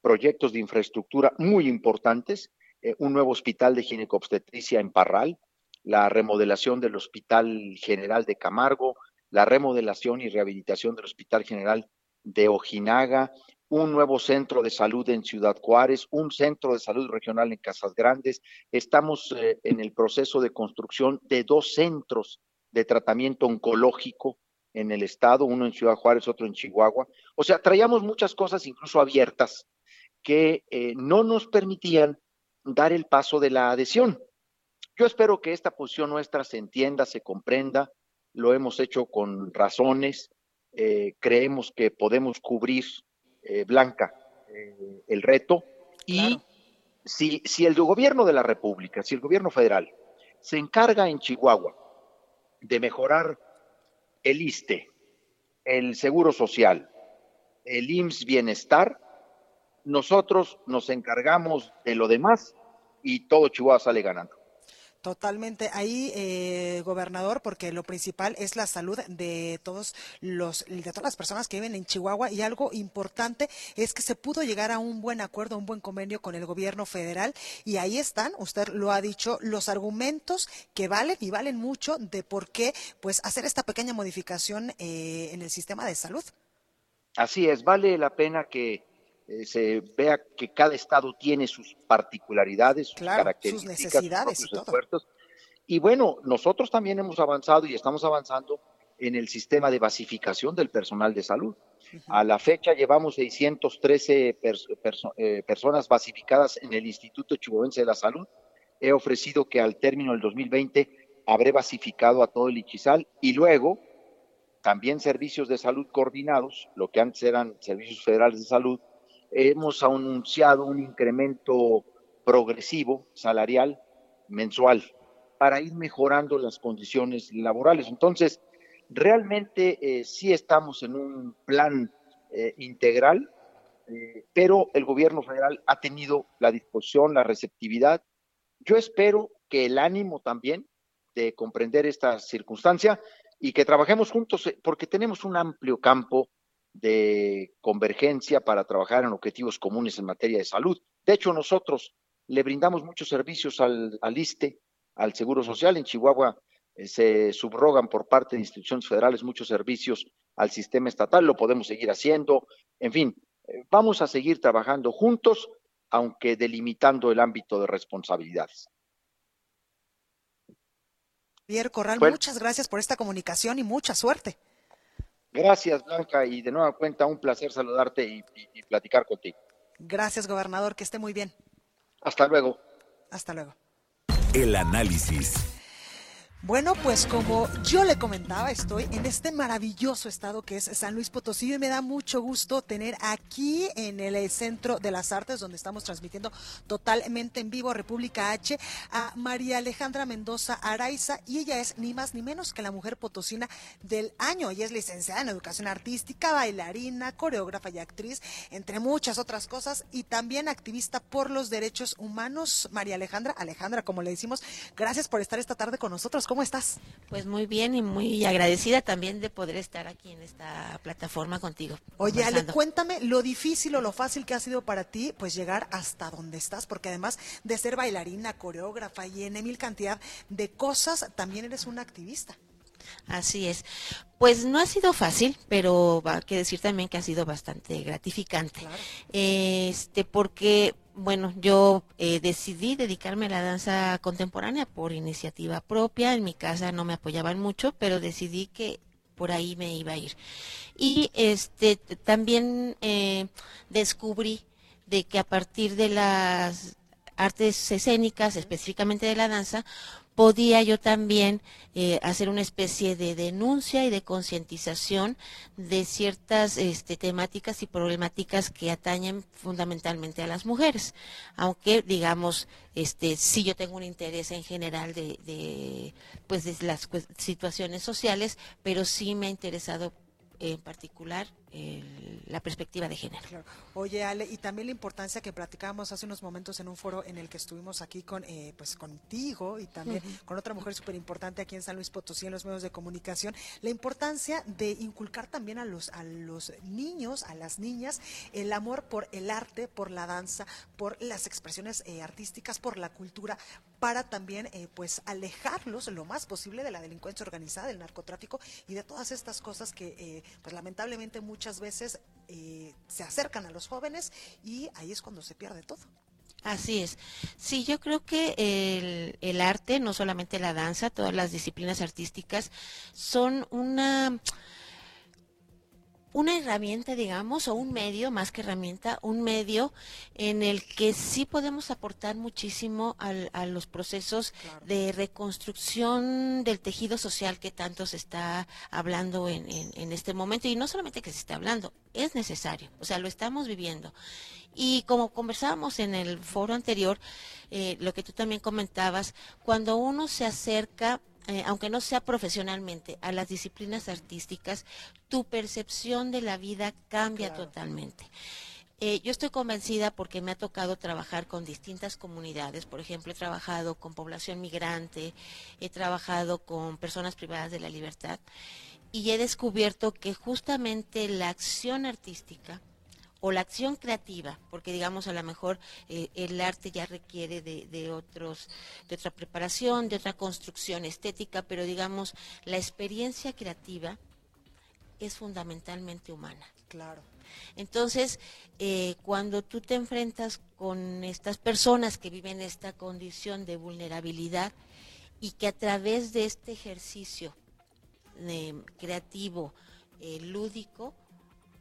proyectos de infraestructura muy importantes, eh, un nuevo hospital de ginecobstetricia en Parral, la remodelación del Hospital General de Camargo, la remodelación y rehabilitación del Hospital General de Ojinaga, un nuevo centro de salud en Ciudad Juárez, un centro de salud regional en Casas Grandes. Estamos eh, en el proceso de construcción de dos centros de tratamiento oncológico en el estado, uno en Ciudad Juárez, otro en Chihuahua. O sea, traíamos muchas cosas incluso abiertas que eh, no nos permitían dar el paso de la adhesión. Yo espero que esta posición nuestra se entienda, se comprenda, lo hemos hecho con razones, eh, creemos que podemos cubrir, eh, Blanca, el reto y si, si el gobierno de la República, si el gobierno federal se encarga en Chihuahua de mejorar el ISTE, el Seguro Social, el IMSS Bienestar, nosotros nos encargamos de lo demás y todo Chihuahua sale ganando. Totalmente. Ahí, eh, gobernador, porque lo principal es la salud de todos los, de todas las personas que viven en Chihuahua y algo importante es que se pudo llegar a un buen acuerdo, un buen convenio con el gobierno federal y ahí están, usted lo ha dicho, los argumentos que valen y valen mucho de por qué, pues, hacer esta pequeña modificación eh, en el sistema de salud. Así es, vale la pena que eh, se vea que cada estado tiene sus particularidades, sus características, sus necesidades y esfuerzos. Y bueno, nosotros también hemos avanzado y estamos avanzando en el sistema de basificación del personal de salud. A la fecha llevamos 613 eh, personas basificadas en el Instituto Chihuahuense de la Salud. He ofrecido que al término del 2020 habré basificado a todo el Ichizal y luego también servicios de salud coordinados, lo que antes eran servicios federales de salud, hemos anunciado un incremento progresivo salarial mensual para ir mejorando las condiciones laborales. Entonces, realmente eh, sí estamos en un plan eh, integral, eh, pero el gobierno federal ha tenido la disposición, la receptividad. Yo espero que el ánimo también de comprender esta circunstancia y que trabajemos juntos porque tenemos un amplio campo de convergencia para trabajar en objetivos comunes en materia de salud. De hecho, nosotros le brindamos muchos servicios al, al ISTE, al Seguro Social. En Chihuahua eh, se subrogan por parte de instituciones federales muchos servicios al sistema estatal, lo podemos seguir haciendo. En fin, eh, vamos a seguir trabajando juntos, aunque delimitando el ámbito de responsabilidades. Pierre Corral, muchas gracias por esta comunicación y mucha suerte. Gracias, Blanca, y de nueva cuenta, un placer saludarte y, y platicar contigo. Gracias, gobernador, que esté muy bien. Hasta luego. Hasta luego. El análisis. Bueno, pues como yo le comentaba, estoy en este maravilloso estado que es San Luis Potosí y me da mucho gusto tener aquí en el Centro de las Artes, donde estamos transmitiendo totalmente en vivo República H, a María Alejandra Mendoza Araiza y ella es ni más ni menos que la mujer potosina del año. Ella es licenciada en Educación Artística, bailarina, coreógrafa y actriz, entre muchas otras cosas, y también activista por los derechos humanos. María Alejandra, Alejandra, como le decimos, gracias por estar esta tarde con nosotros. ¿Cómo estás? Pues muy bien y muy agradecida también de poder estar aquí en esta plataforma contigo. Oye, Ale, cuéntame lo difícil o lo fácil que ha sido para ti, pues llegar hasta donde estás, porque además de ser bailarina, coreógrafa y en mil cantidad de cosas, también eres una activista. Así es. Pues no ha sido fácil, pero hay que decir también que ha sido bastante gratificante. Este, porque bueno, yo eh, decidí dedicarme a la danza contemporánea por iniciativa propia. En mi casa no me apoyaban mucho, pero decidí que por ahí me iba a ir. Y este también eh, descubrí de que a partir de las artes escénicas, específicamente de la danza, podía yo también eh, hacer una especie de denuncia y de concientización de ciertas este, temáticas y problemáticas que atañen fundamentalmente a las mujeres. Aunque, digamos, este, sí yo tengo un interés en general de, de pues, de las situaciones sociales, pero sí me ha interesado en particular la perspectiva de género. Oye, Ale, y también la importancia que platicábamos hace unos momentos en un foro en el que estuvimos aquí con, eh, pues contigo y también con otra mujer súper importante aquí en San Luis Potosí en los medios de comunicación, la importancia de inculcar también a los, a los niños, a las niñas, el amor por el arte, por la danza, por las expresiones eh, artísticas, por la cultura, para también eh, pues alejarlos lo más posible de la delincuencia organizada, del narcotráfico y de todas estas cosas que pues lamentablemente muchos muchas veces eh, se acercan a los jóvenes y ahí es cuando se pierde todo. Así es. Sí, yo creo que el, el, arte, no solamente la danza, todas las disciplinas artísticas, son una una herramienta, digamos, o un medio, más que herramienta, un medio en el que sí podemos aportar muchísimo al, a los procesos de reconstrucción del tejido social que tanto se está hablando en, en, este momento. Y no solamente que se esté hablando, es necesario, o sea, lo estamos viviendo. Y como conversábamos en el foro anterior, eh, lo que tú también comentabas, cuando uno se acerca eh, aunque no sea profesionalmente, a las disciplinas artísticas, tu percepción de la vida cambia totalmente. Eh, yo estoy convencida porque me ha tocado trabajar con distintas comunidades. Por ejemplo, he trabajado con población migrante, he trabajado con personas privadas de la libertad y he descubierto que justamente la acción artística o la acción creativa, porque digamos a lo mejor eh, el arte ya requiere de, otros, de otra preparación, de otra construcción estética, pero digamos la experiencia creativa es fundamentalmente humana. Claro. Entonces, eh, cuando tú te enfrentas con estas personas que viven esta condición de vulnerabilidad y que a través de este ejercicio eh, creativo, lúdico,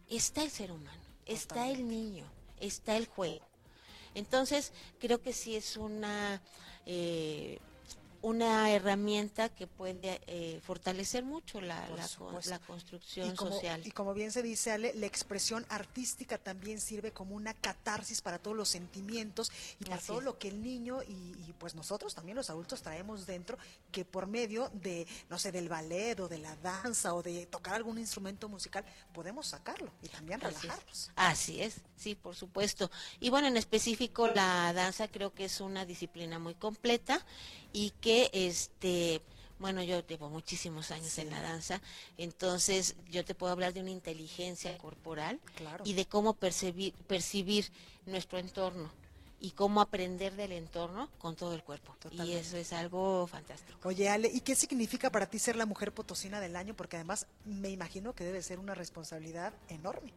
está el ser humano está el niño, está el juego. Entonces, creo que sí es una eh, una herramienta que puede eh, fortalecer mucho la, la, construcción social. Y como bien se dice, Ale, la expresión artística también sirve como una catarsis para todos los sentimientos y para todo lo que el niño y, pues nosotros también los adultos traemos dentro, que por medio de, no sé, del ballet o de la danza o de tocar algún instrumento musical, podemos sacarlo y también relajarnos. Así es, sí, por supuesto. Y bueno, en específico la danza creo que es una disciplina muy completa y que este Bueno, yo llevo muchísimos años en la danza, entonces yo te puedo hablar de una inteligencia corporal y de cómo percibir, percibir nuestro entorno y cómo aprender del entorno con todo el cuerpo. Y eso es algo fantástico. Oye, Ale, ¿y qué significa para ti ser la mujer potosina del año? Porque además me imagino que debe ser una responsabilidad enorme.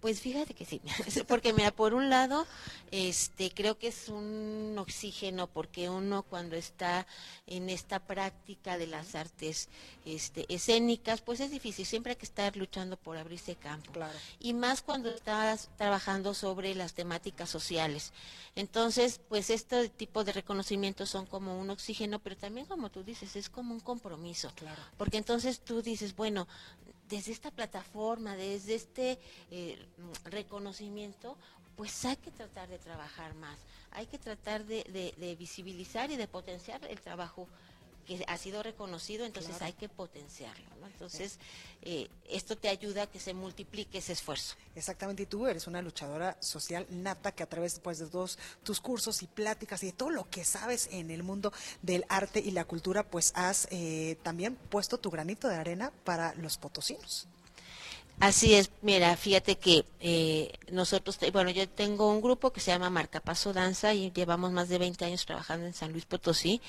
Pues fíjate que sí, *laughs* porque mira, por un lado, este, creo que es un oxígeno, porque uno cuando está en esta práctica de las artes este, escénicas, pues es difícil, siempre hay que estar luchando por abrirse campo. Claro. Y más cuando estás trabajando sobre las temáticas sociales. Entonces, pues este tipo de reconocimientos son como un oxígeno, pero también como tú dices, es como un compromiso. Claro. Porque entonces tú dices, bueno, desde esta plataforma, desde este eh, reconocimiento, pues hay que tratar de trabajar más, hay que tratar de, de visibilizar y de potenciar el trabajo que ha sido reconocido, entonces hay que potenciarlo. ¿no? Entonces, eh, esto te ayuda a que se multiplique ese esfuerzo. Exactamente, y tú eres una luchadora social nata que a través pues, de todos tus cursos y pláticas y de todo lo que sabes en el mundo del arte y la cultura, pues has eh, también puesto tu granito de arena para los potosinos. Así es, mira, fíjate que eh, nosotros, bueno, yo tengo un grupo que se llama Marcapaso Danza y llevamos más de 20 años trabajando en San Luis Potosí.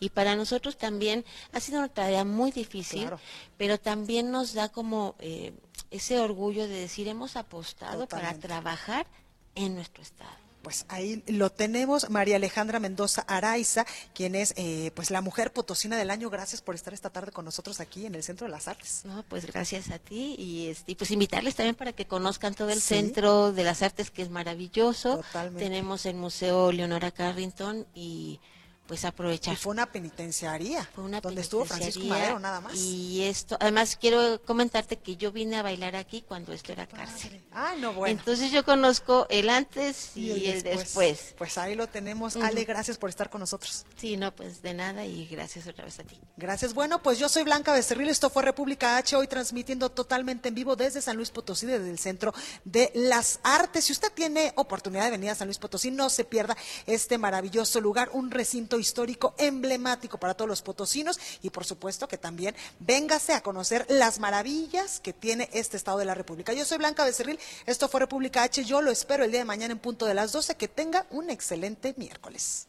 Y para nosotros también ha sido una tarea muy difícil, pero también nos da como eh, ese orgullo de decir hemos apostado para trabajar en nuestro estado pues ahí lo tenemos, María Alejandra Mendoza Araiza, quien es eh, pues la mujer potosina del año. Gracias por estar esta tarde con nosotros aquí en el Centro de las Artes. No, pues gracias a ti y, este, pues invitarles también para que conozcan todo el Centro de las Artes que es maravilloso. Totalmente. Tenemos el Museo Leonora Carrington y pues aprovechar. Y fue una penitenciaría. Fue una donde estuvo Francisco Madero nada más. Y esto, además quiero comentarte que yo vine a bailar aquí cuando esto era cárcel. Ah, no, bueno. Entonces yo conozco el antes y, el, después. Pues ahí lo tenemos. Ale, gracias por estar con nosotros. Sí, no, pues de nada y gracias otra vez a ti. Gracias. Bueno, pues yo soy Blanca Becerril, esto fue República H, hoy transmitiendo totalmente en vivo desde San Luis Potosí, desde el Centro de las Artes. Si usted tiene oportunidad de venir a San Luis Potosí, no se pierda este maravilloso lugar, un recinto histórico emblemático para todos los potosinos y por supuesto que también véngase a conocer las maravillas que tiene este estado de la República. Yo soy Blanca Becerril, esto fue República H, yo lo espero el día de mañana en punto de las 12, que tenga un excelente miércoles.